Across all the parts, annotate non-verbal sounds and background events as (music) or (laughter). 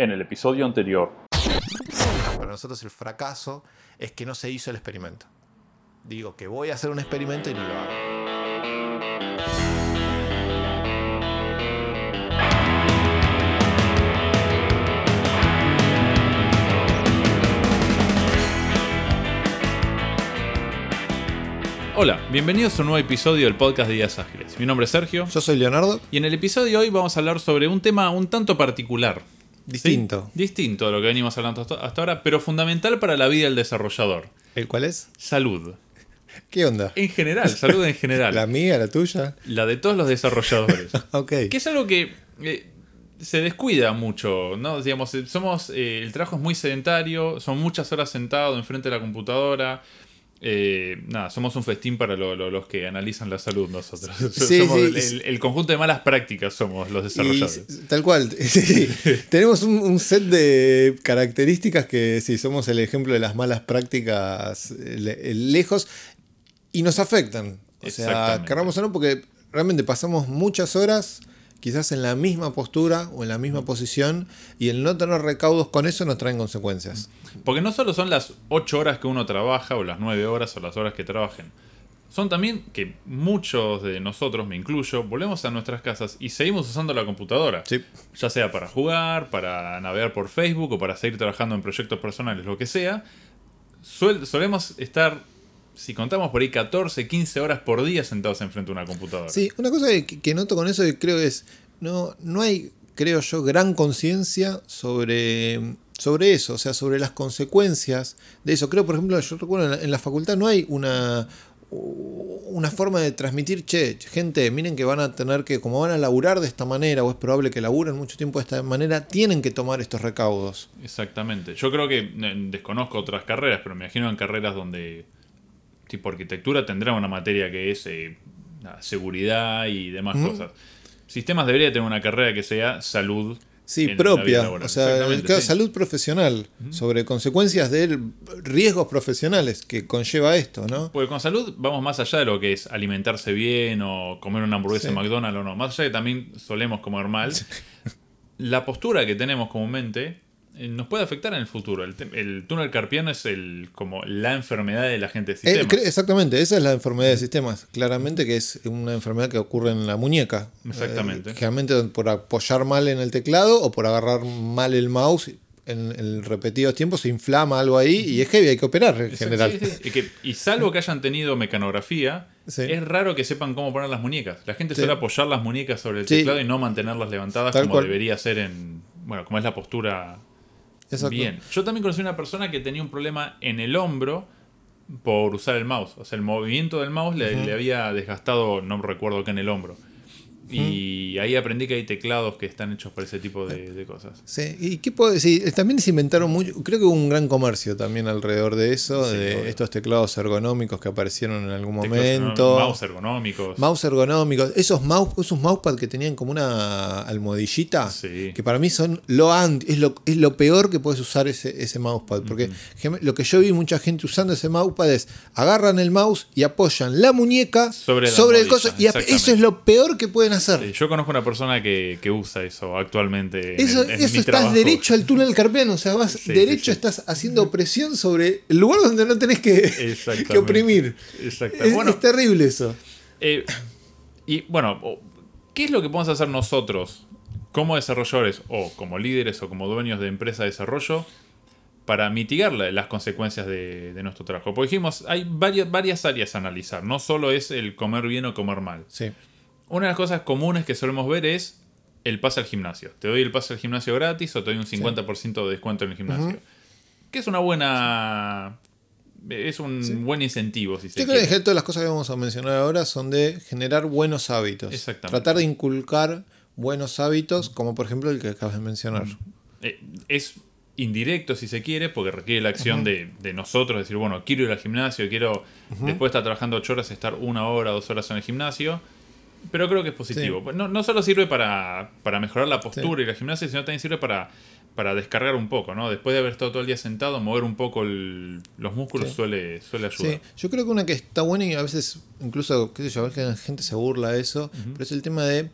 En el episodio anterior. Para nosotros el fracaso es que no se hizo el experimento. Digo que voy a hacer un experimento y no lo hago. Hola, bienvenidos a un nuevo episodio del podcast de Días Ágiles. Mi nombre es Sergio Yo soy Leonardo. y en el episodio de hoy vamos a hablar sobre un tema un tanto particular. ¿Sí? Distinto. Distinto a lo que venimos hablando hasta hasta ahora, pero fundamental para la vida del desarrollador. ¿El cuál es? Salud. (laughs) ¿Qué onda? En general, salud en general. (laughs) ¿La mía, la tuya? La de todos los desarrolladores. (laughs) Ok. que es algo que eh, se descuida mucho, ¿no? Digamos, eh, somos, eh, el trabajo es muy sedentario, son muchas horas sentado enfrente de la computadora. Eh, nada, somos un festín para lo- lo- los que analizan la salud nosotros. Sí, (laughs) somos sí, el, conjunto de malas prácticas somos los Y, desarrolladores. tal cual. (laughs) sí. (laughs) Tenemos un, un set de características que sí, somos el ejemplo de las malas prácticas eh, le- lejos y nos afectan. O sea, querramos o no, porque realmente pasamos muchas horas quizás en la misma postura o en la misma posición y el no tener recaudos con eso nos traen consecuencias. Porque no solo son las 8 horas que uno trabaja, o las 9 horas, o las horas que trabajen. Son también que muchos de nosotros, me incluyo, volvemos a nuestras casas y seguimos usando la computadora. Sí. Ya sea para jugar, para navegar por Facebook o para seguir trabajando en proyectos personales, lo que sea. Suel- solemos estar, si contamos por ahí, 14, 15 horas por día sentados enfrente de una computadora. Sí, una cosa que, que noto con eso y creo es, no, no hay, creo yo, gran conciencia sobre, sobre eso, o sea, sobre las consecuencias de eso. Creo, por ejemplo, yo recuerdo en la, en la facultad no hay una, una forma de transmitir, che, gente, miren que van a tener que, como van a laburar de esta manera, o es probable que laburen mucho tiempo de esta manera, tienen que tomar estos recaudos. Exactamente. Yo creo que eh, desconozco otras carreras, pero me imagino en carreras donde tipo arquitectura tendrá una materia que es eh, seguridad y demás cosas. Sistemas debería tener una carrera que sea salud. Sí, propia, o sea, Exactamente, claro, sí. salud profesional, sobre consecuencias de riesgos profesionales que conlleva esto, ¿no? Porque con salud vamos más allá de lo que es alimentarse bien o comer una hamburguesa Sí. en McDonald's o no. Más allá de que también solemos comer mal. La postura que tenemos comúnmente nos puede afectar en el futuro. El, túnel carpiano es el como la enfermedad de la gente de Eh, sistemas. exactamente, esa es la enfermedad de sistemas. Claramente que es una enfermedad que ocurre en la muñeca. Exactamente. Eh, generalmente por apoyar mal en el teclado o por agarrar mal el mouse. En, en repetidos tiempos se inflama algo ahí y es heavy, hay que operar en general. sí, sí. Y, que- y salvo que hayan tenido mecanografía, Sí. es raro que sepan cómo poner las muñecas. La gente Sí. suele apoyar las muñecas sobre el Sí. teclado y no mantenerlas levantadas Tal como cual. debería ser en. Bueno, como es la postura Exacto. bien. Yo también conocí una persona que tenía un problema en el hombro por usar el mouse. O sea, el movimiento del mouse le, le había desgastado, no recuerdo qué en el hombro. Y ahí aprendí que hay teclados que están hechos para ese tipo de, de cosas. Sí, y qué puedo decir, también se inventaron mucho, creo que hubo un gran comercio también alrededor de eso, Sí, de obvio. estos teclados ergonómicos que aparecieron en algún Teclados momento. Mouse ergonómicos. Mouse ergonómicos, esos mouse, esos mousepad que tenían como una almohadillita, Sí. que para mí son lo anti, es lo, es lo peor que puedes usar ese, ese mousepad. Porque lo que yo vi mucha gente usando ese mousepad es agarran el mouse y apoyan la muñeca Sobre sobre, el coso. Y eso es lo peor que pueden hacer. Sí, yo conozco una persona que, que usa eso actualmente. en Eso, el- en eso mi estás trabajo. derecho al túnel carpiano, o sea, vas Sí, derecho, estás haciendo presión sobre el lugar donde no tenés que, Exactamente. que oprimir. Exacto. Es, Bueno, es terrible eso. eh, y bueno, ¿qué es lo que podemos hacer nosotros como desarrolladores o como líderes o como dueños de empresa de desarrollo para mitigar la- las consecuencias de, de nuestro trabajo? Porque dijimos, hay varias, varias áreas a analizar, no solo es el comer bien o comer mal. Sí. Una de las cosas comunes que solemos ver es el pase al gimnasio. Te doy el pase al gimnasio gratis o te doy un 50% de descuento en el gimnasio. Que es una buena. Es un buen incentivo, si se Yo creo que en quiere. general todas las cosas que vamos a mencionar ahora son de generar buenos hábitos. Exactamente. Tratar de inculcar buenos hábitos, como por ejemplo el que acabas de mencionar. Eh, es indirecto, si se quiere, porque requiere la acción de, de nosotros, decir, bueno, quiero ir al gimnasio, quiero después de estar trabajando 8 horas, estar una hora, dos horas en el gimnasio. Pero creo que es positivo. No, no solo sirve para, para mejorar la postura y la gimnasia, sino también sirve para, para descargar un poco, ¿no? Después de haber estado todo el día sentado, mover un poco el- los músculos Sí. suele, suele ayudar. Sí, yo creo que una que está buena y a veces incluso, qué sé yo, a veces la gente se burla de eso, pero es el tema de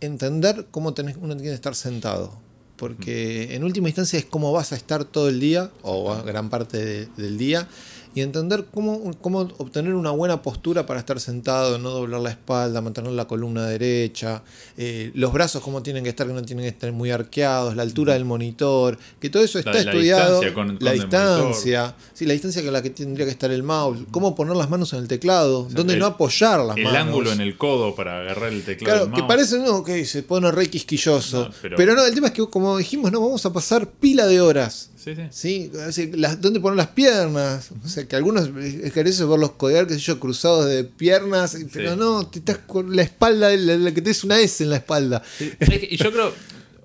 entender cómo tenés, uno tiene que estar sentado. porque en última instancia es cómo vas a estar todo el día, o gran parte de- del día, y entender cómo, cómo obtener una buena postura para estar sentado, no doblar la espalda, mantener la columna derecha, eh, los brazos cómo tienen que estar, que no tienen que estar muy arqueados, la altura del monitor, que todo eso La- está la estudiado, distancia con- con la el distancia, sí, la distancia con la que tendría que estar el mouse, cómo poner las manos en el teclado, dónde el- no apoyar las El manos. ángulo en el codo para agarrar el teclado. Claro, del que mouse. parece, no, que se pone re quisquilloso. No, pero- pero... no, el tema es que, como dijimos, no, vamos a pasar pila de horas. Sí, sí. ¿Sí? Las- ¿Dónde poner las piernas? O sea, que algunos ejercicios ver los colgar, qué sé yo, cruzados de piernas, pero Sí. no, te estás con la espalda, la, la que te es una S en la espalda. Sí. Y yo creo,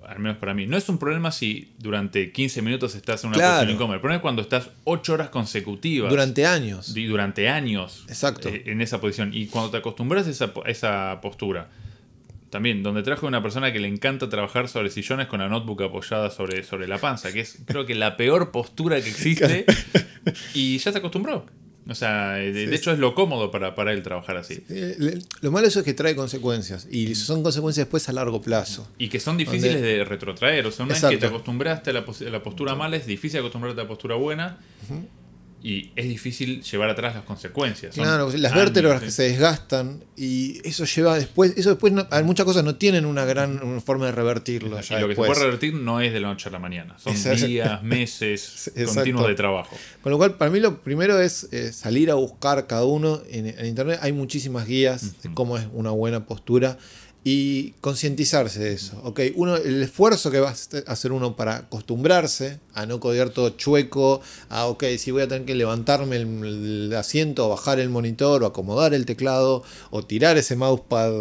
al menos para mí, no es un problema si durante 15 minutos estás en una Claro. posición incómoda. El problema es cuando estás 8 horas consecutivas. Durante años. y durante años Exacto. eh, en esa posición. Y cuando te acostumbras a esa, a esa postura, también, donde trajo una persona que le encanta trabajar sobre sillones con la notebook apoyada sobre, sobre la panza, que es creo que la peor postura que existe, (laughs) y ya se acostumbró. O sea, de, de hecho es lo cómodo para, para él trabajar así. Eh, Lo malo eso es que trae consecuencias. Y son consecuencias después a largo plazo. Y que son difíciles de retrotraer. O sea, una vez que Exacto. te acostumbraste a la, pos- a la postura mala, es difícil acostumbrarte a la postura buena. Y es difícil llevar atrás las consecuencias. Son Claro, las vértebras que se desgastan y eso lleva después, eso después no- hay muchas cosas no tienen una gran una forma de revertirlo. ya Y lo que se después. puede revertir no es de la noche a la mañana. Son Exacto. días, meses (laughs) Exacto. continuos de trabajo. Con lo cual, para mí lo primero es eh, salir a buscar cada uno en, en internet. Hay muchísimas guías de cómo es una buena postura y concientizarse de eso. Ok, uno, el esfuerzo que va a hacer uno para acostumbrarse a no codear todo chueco, a ok, si voy a tener que levantarme el, el asiento, o bajar el monitor, o acomodar el teclado, o tirar ese mousepad.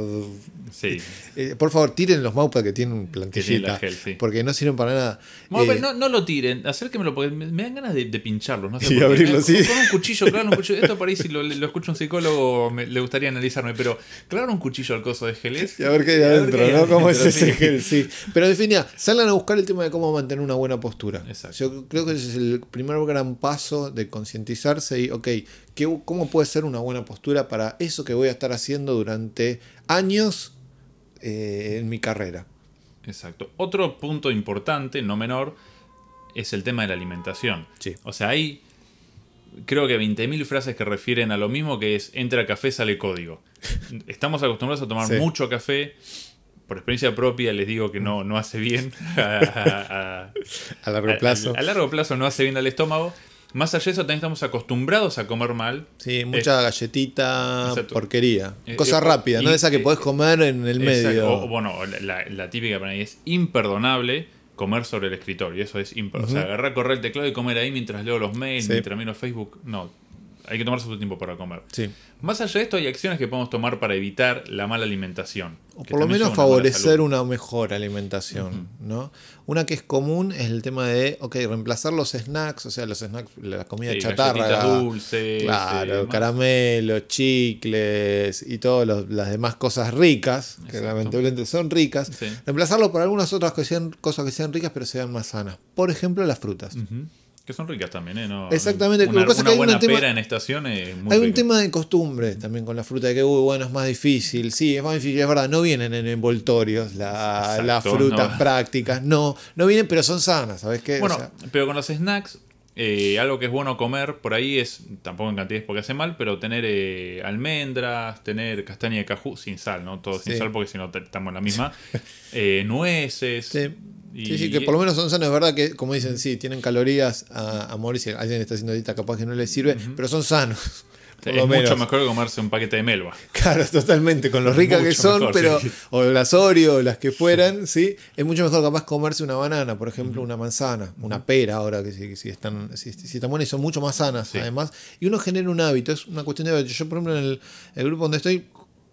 Sí. (laughs) Eh, por favor, tiren los mousepad que tienen plantillita, la gel, sí. porque no sirven para nada. Eh, no, no lo tiren, acérquemelo porque me, me dan ganas de, de pincharlos. No sé (laughs) Y abrirlo, Eh, sí. Con un cuchillo, claro, un cuchillo. Esto por ahí si lo, lo escucha un psicólogo me- le gustaría analizarme, pero claro un cuchillo al coso de geles. (laughs) Y a ver qué hay adentro, qué hay ¿no? ¿Cómo es ese gel? Sí. Pero en definitiva, salgan a buscar el tema de cómo mantener una buena postura. Exacto. Yo creo que ese es el primer gran paso de concientizarse y, ok, ¿qué, ¿cómo puede ser una buena postura para eso que voy a estar haciendo durante años eh, en mi carrera? Exacto. Otro punto importante, no menor, es el tema de la alimentación. Sí. O sea, hay creo que 20.000 frases que refieren a lo mismo que es entra café, sale código. Estamos acostumbrados a tomar Sí. mucho café. Por experiencia propia les digo que no, no hace bien a, a- A (laughs) largo plazo. A, a largo plazo no hace bien al estómago. Más allá de eso, también estamos acostumbrados a comer mal. Sí, mucha galletita, exacto. porquería. Eh, Cosa eh, rápida, ¿no? Esa que eh, podés comer en el Exacto. medio. O, o, bueno, la, la típica para mí es imperdonable comer sobre el escritorio. Eso es imperdonable. O sea, agarrar, correr el teclado y comer ahí mientras leo los mails, Sí. mientras miro Facebook. No, hay que tomarse su tiempo para comer. Sí. Más allá de esto, hay acciones que podemos tomar para evitar la mala alimentación. O por lo menos favorecer una mejor alimentación, ¿no? Una que es común es el tema de, ok, reemplazar los snacks, o sea, los snacks, la comida Sí, chatarra. dulces, Claro, caramelos, chicles y todas las demás cosas ricas, que lamentablemente son ricas. Sí. Reemplazarlo por algunas otras que sean, cosas que sean ricas pero sean más sanas. Por ejemplo, las frutas. Que son ricas también, ¿eh? No, Exactamente, Una, que una que hay buena un tema- pera en estación es muy Hay un tema de costumbre también con la fruta, de que, uy, bueno, es más difícil. Sí, es más difícil, es verdad, no vienen en envoltorios la- Exacto, las frutas no. prácticas, no, no vienen, pero son sanas, ¿sabes qué? O Bueno, sea, pero con los snacks, eh, algo que es bueno comer por ahí es, tampoco en cantidades porque hace mal, pero tener eh, almendras, tener castaña de cajú, sin sal, ¿no? Todo sin sal porque si no estamos en la misma. (laughs) Eh, nueces. sí. Y- sí, sí, que por lo menos son sanos, es verdad que, como dicen, sí, tienen calorías a, a morir, si alguien está haciendo dieta capaz que no les sirve, pero son sanos. (laughs) Por Es lo mucho mejor que comerse un paquete de melva. Claro, totalmente, con lo ricas que son, mejor, pero, sí. o las Oreo, o las que fueran, sí. es mucho mejor capaz comerse una banana, por ejemplo, una manzana, una pera ahora, que si, si están, si, si están buenas y son mucho más sanas, Sí. además, y uno genera un hábito, es una cuestión de hábito. Yo, por ejemplo, en el, el grupo donde estoy,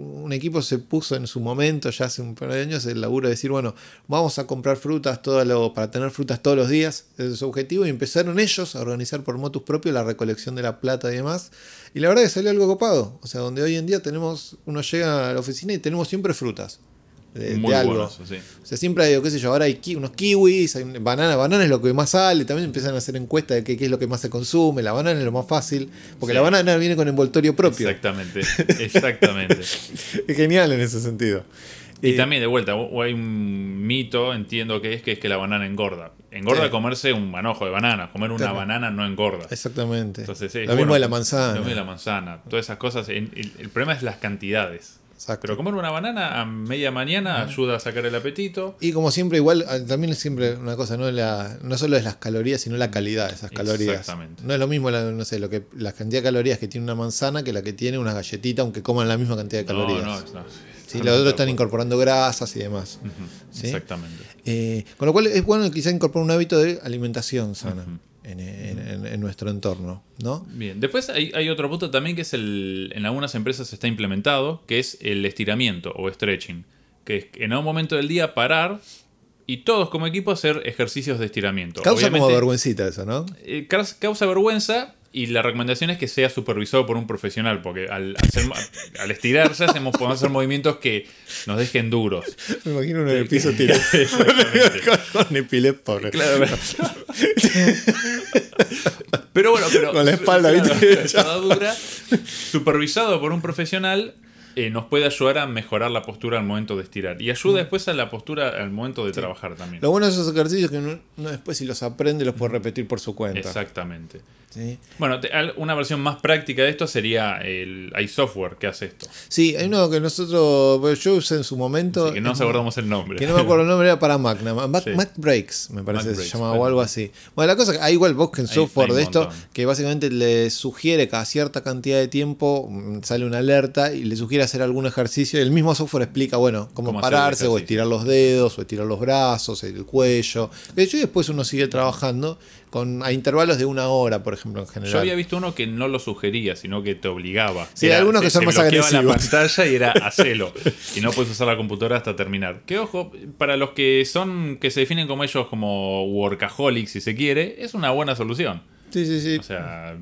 un equipo se puso en su momento, ya hace un par de años, el laburo de decir, bueno, vamos a comprar frutas todo lo, para tener frutas todos los días, ese es su objetivo, y empezaron ellos a organizar por motus propio la recolección de la plata y demás, y la verdad que salió algo copado, o sea, donde hoy en día tenemos, uno llega a la oficina y tenemos siempre frutas. De, Muy de algo. sí. O sea, siempre hay, qué sé yo, ahora hay ki- unos kiwis, hay banana, banana es lo que más sale, también empiezan a hacer encuestas de qué, qué es lo que más se consume, la banana es lo más fácil, porque Sí. la banana viene con envoltorio propio. Exactamente, exactamente. (laughs) Es genial en ese sentido. Y Eh, también, de vuelta, hay un mito, entiendo que es que es que la banana engorda. Engorda Sí. comerse un manojo de banana. Comer una Claro. banana no engorda. Exactamente. Entonces, es, lo mismo de la manzana. Lo mismo de la manzana. Todas esas cosas. El, el- el problema es las cantidades. Exacto. Pero comer una banana a media mañana ayuda a sacar el apetito. Y como siempre, igual, ah, también es siempre una cosa, no, la, no solo es las calorías, sino la calidad de esas calorías. Exactamente. No es lo mismo, la, no sé, lo que, la cantidad de calorías que tiene una manzana que la que tiene una galletita, aunque coman la misma cantidad de calorías. No, no, no. Sí, los otros están incorporando grasas y demás. Exactamente. Eh, con lo cual es bueno quizá incorporar un hábito de alimentación sana en- en- en nuestro entorno, ¿no? Bien, después hay, hay otro punto también que es el, en algunas empresas está implementado, que es el estiramiento o stretching, que es en un momento del día parar y todos como equipo hacer ejercicios de estiramiento. Causa como vergüencita eso, ¿no? eh, caus- causa vergüenza y la recomendación es que sea supervisado por un profesional, porque al, hacer- al estirarse hacemos, podemos hacer movimientos que nos dejen duros. Me imagino uno en el piso (laughs) tirado con, con epilepsia, pobre. Claro, (laughs) pero... bueno, pero. Con la espalda, claro, ¿viste? dura, supervisado por un profesional, eh, nos puede ayudar a mejorar la postura al momento de estirar. Y ayuda después a la postura al momento de trabajar también. Lo bueno de esos ejercicios es que uno, uno después si los aprende los puede repetir por su cuenta. Exactamente. ¿sí? Bueno, te- una versión más práctica de esto sería el. Hay software que hace esto. Sí, hay uno que nosotros, bueno, yo usé en su momento. Que no nos acordamos el nombre. Que no me acuerdo el nombre, era para más. Mac. Mac Breaks, me parece Mac que se llamaba o algo así. Bueno, la cosa es que hay igual busquen software hay de esto montón. que básicamente le sugiere cada cierta cantidad de tiempo, mm, sale una alerta y le sugiere hacer algún ejercicio. Y el mismo software explica, bueno, cómo, Cómo pararse o estirar los dedos o estirar los brazos, el cuello. De hecho, y después uno sigue trabajando con a intervalos de una hora, por ejemplo, en general. Yo había visto uno que no lo sugería, sino que te obligaba. Sí, hay algunos que son más bloqueaba la agresivos. pantalla y era (laughs) hacelo. y no puedes usar la computadora hasta terminar. Que ojo, para los que son, que se definen como ellos como workaholics, si se quiere, es una buena solución. Sí, sí, sí. O sea,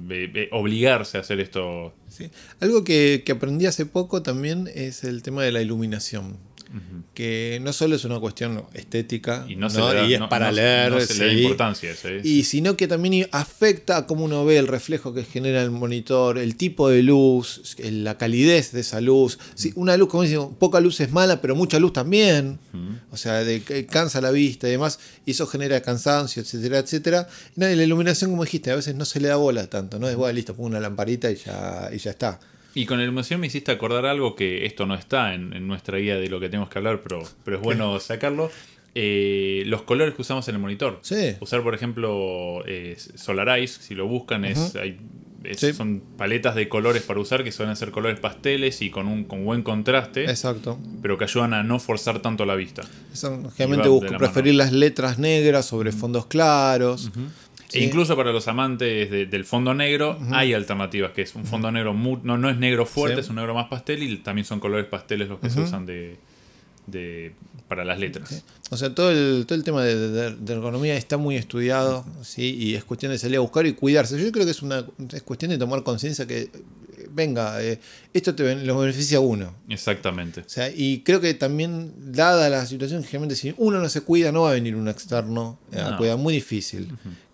obligarse a hacer esto. Sí. Algo que, que aprendí hace poco también es el tema de la iluminación. Que no solo es una cuestión estética Y no, se ¿no? da, y es no- para no- leer, no se le da importancia y sino que también afecta a cómo uno ve el reflejo que genera el monitor, el tipo de luz, la calidez de esa luz. Una luz, como dicen, poca luz es mala, pero mucha luz también. O sea, de, cansa la vista y demás, y eso genera cansancio, etcétera, etcétera. Y la iluminación, como dijiste, a veces no se le da bola tanto, ¿no? Es bueno, listo, pongo una lamparita y ya, y ya está. Y con la iluminación me hiciste acordar algo que esto no está en, en nuestra guía de lo que tenemos que hablar, pero, pero es bueno sacarlo. Eh, los colores que usamos en el monitor. Sí. Usar, por ejemplo, eh, Solarize, si lo buscan, es, hay- es- Sí. son paletas de colores para usar que suelen ser colores pasteles y con un con buen contraste, Exacto. pero que ayudan a no forzar tanto la vista. Generalmente busco la preferir las letras negras sobre fondos claros. E Sí. incluso para los amantes de- del fondo negro hay alternativas, que es un fondo negro, no, no es negro fuerte, Sí. es un negro más pastel y también son colores pasteles los que se usan de, de- para las letras. O sea, todo el, todo el tema de, de- de ergonomía está muy estudiado, ¿sí? Y es cuestión de salir a buscar y cuidarse. Yo creo que es una es cuestión de tomar conciencia que, venga, eh, esto te lo beneficia a uno. Exactamente. O sea, y creo que también, dada la situación, generalmente si uno no se cuida, no va a venir un externo eh, a No. cuidar, muy difícil.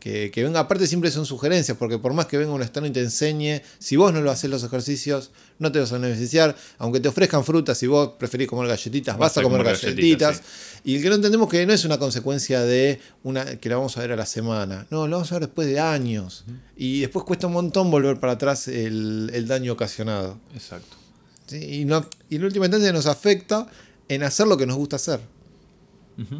Que, que venga, aparte siempre son sugerencias, porque por más que venga un externo y te enseñe, si vos no lo haces los ejercicios, no te vas a beneficiar. Aunque te ofrezcan frutas, si vos preferís comer galletitas, vas, a comer, galletitas. Y el que no entendemos que no es una consecuencia de una que la vamos a ver a la semana. No, lo vamos a ver después de años. Y después cuesta un montón volver para atrás el, el daño ocasionado. Exacto. ¿sí? Y, no, y en última instancia nos afecta en hacer lo que nos gusta hacer.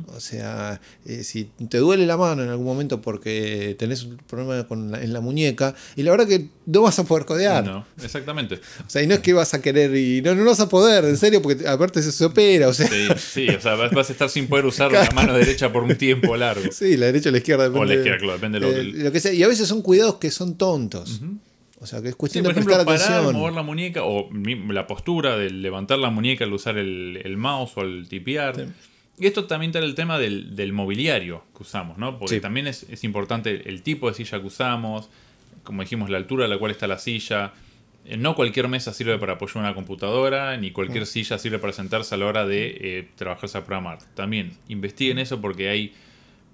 O sea, eh, si te duele la mano en algún momento porque tenés un problema con la- en la muñeca, y la verdad que no vas a poder codear. No, exactamente. O sea, y no es que vas a querer y no, no vas a poder, en serio, porque aparte se, opera. O sea, Sí, sí, o sea, vas a estar sin poder (laughs) usar la mano derecha por un tiempo largo. sí, la derecha o la izquierda. O la depende izquierda, claro, depende de lo eh, que- lo que sea. Y a veces son cuidados que son tontos. O sea, que es Sí, cuestión por de ejemplo, prestar parar, atención. mover la muñeca o la postura de levantar la muñeca al usar el, el mouse o al tipear. Sí. Y esto también trae el tema del, del mobiliario que usamos, ¿no? Porque Sí. también es, es importante el tipo de silla que usamos, como dijimos, la altura a la cual está la silla. Eh, No cualquier mesa sirve para apoyar una computadora, ni cualquier Mm. silla sirve para sentarse a la hora de eh, trabajarse a programar. También investiguen eso porque hay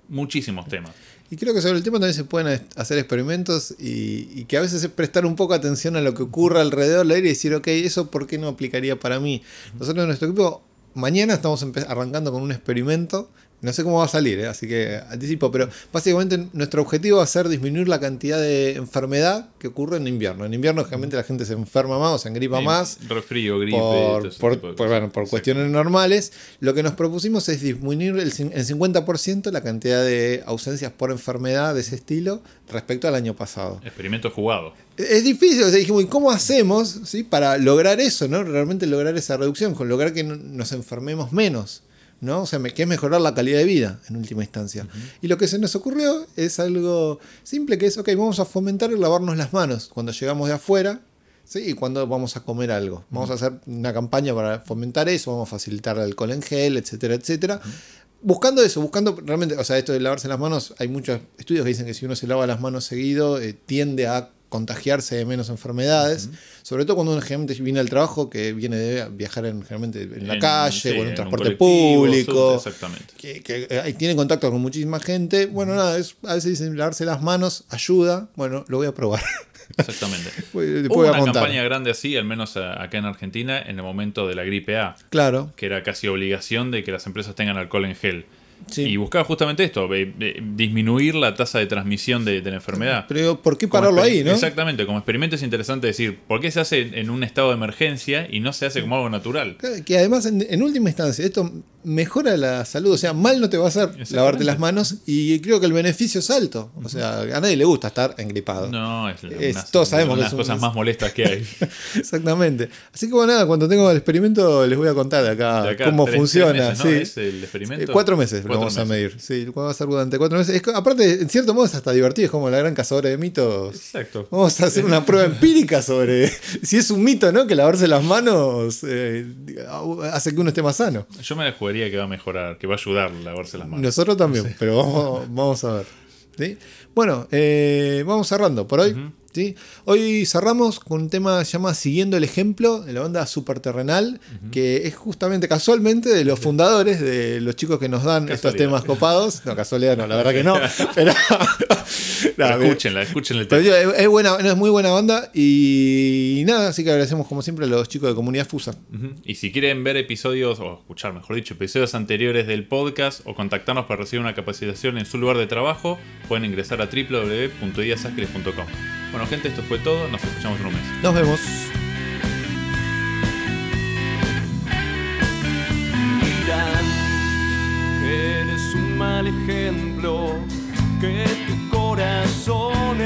muchísimos temas. Y creo que sobre el tema también se pueden hacer experimentos y, y que a veces es prestar un poco atención a lo que ocurre alrededor del aire y decir, ok, eso por qué no aplicaría para mí. Nosotros en nuestro equipo mañana estamos arrancando con un experimento no sé cómo va a salir, ¿eh? así que anticipo, pero básicamente nuestro objetivo va a ser disminuir la cantidad de enfermedad que ocurre en invierno. En invierno generalmente la gente se enferma más o se engripa más. Resfrío, gripe. Por, por, cuestiones normales. Lo que nos propusimos es disminuir el, en 50% la cantidad de ausencias por enfermedad de ese estilo respecto al año pasado. Experimento jugado. Es difícil, o sea, dijimos, ¿y cómo hacemos ¿sí? para lograr eso, ¿no? Realmente lograr esa reducción, con lograr que nos enfermemos menos. ¿No? O sea, que es mejorar la calidad de vida en última instancia. Y lo que se nos ocurrió es algo simple, que es, ok, vamos a fomentar el lavarnos las manos cuando llegamos de afuera, ¿sí? Y cuando vamos a comer algo. Vamos a hacer una campaña para fomentar eso, vamos a facilitar el alcohol en gel, etcétera, etcétera. Buscando eso, buscando realmente, o sea, esto de lavarse las manos, hay muchos estudios que dicen que si uno se lava las manos seguido, eh, tiende a contagiarse de menos enfermedades, sobre todo cuando uno generalmente viene al trabajo, que viene de viajar en, generalmente en la calle o en un transporte público, exactamente. que, que eh, tiene contacto con muchísima gente. Bueno, nada, es, a veces dicen lavarse las manos ayuda, bueno, lo voy a probar. Exactamente. (laughs) Hubo una campaña grande así, al menos acá en Argentina, en el momento de la gripe A. Claro. Que era casi obligación de que las empresas tengan alcohol en gel. Y buscaba justamente esto, disminuir la tasa de transmisión de, la enfermedad. Pero ¿por qué pararlo ahí, no? Exactamente, como experimento es interesante decir, ¿por qué se hace en un estado de emergencia y no se hace como algo natural? Que además, en última instancia, esto mejora la salud. O sea, mal no te va a hacer lavarte las manos y creo que el beneficio es alto. O sea, a nadie le gusta estar engripado. No, es, es todos sabemos una de las cosas más molestas que hay. (laughs) Exactamente. Así que bueno, nada, cuando tengo el experimento les voy a contar acá, cómo funciona. sí. ¿Es el experimento? cuatro meses lo vamos a medir. Sí, va a ser durante cuatro meses. aparte, en cierto modo es hasta divertido, es como la gran cazadora de mitos. Exacto. Vamos a hacer una (laughs) prueba empírica sobre si es un mito, ¿no? Que lavarse las manos eh, hace que uno esté más sano. Yo me la que va a mejorar, que va a ayudar a lavarse las manos. Nosotros también, pero vamos, a ver. ¿sí? Bueno, eh, vamos cerrando por hoy. Hoy cerramos con un tema que se llama Siguiendo el ejemplo de la banda Superterrenal, que es justamente casualmente de los fundadores, de los chicos que nos dan estos temas copados. No, casualidad no, la verdad que no. (laughs) pero, (laughs) escúchenla, escúchenla. es, buena, es muy buena banda y, nada, así que agradecemos como siempre a los chicos de Comunidad Fusa. Y si quieren ver episodios, o escuchar, mejor dicho, episodios anteriores del podcast o contactarnos para recibir una capacitación en su lugar de trabajo, pueden ingresar a www.iasascres.com. Bueno, gente, esto fue todo. Nos escuchamos en un mes. Nos vemos. Dirán que eres un mal ejemplo, que tu corazón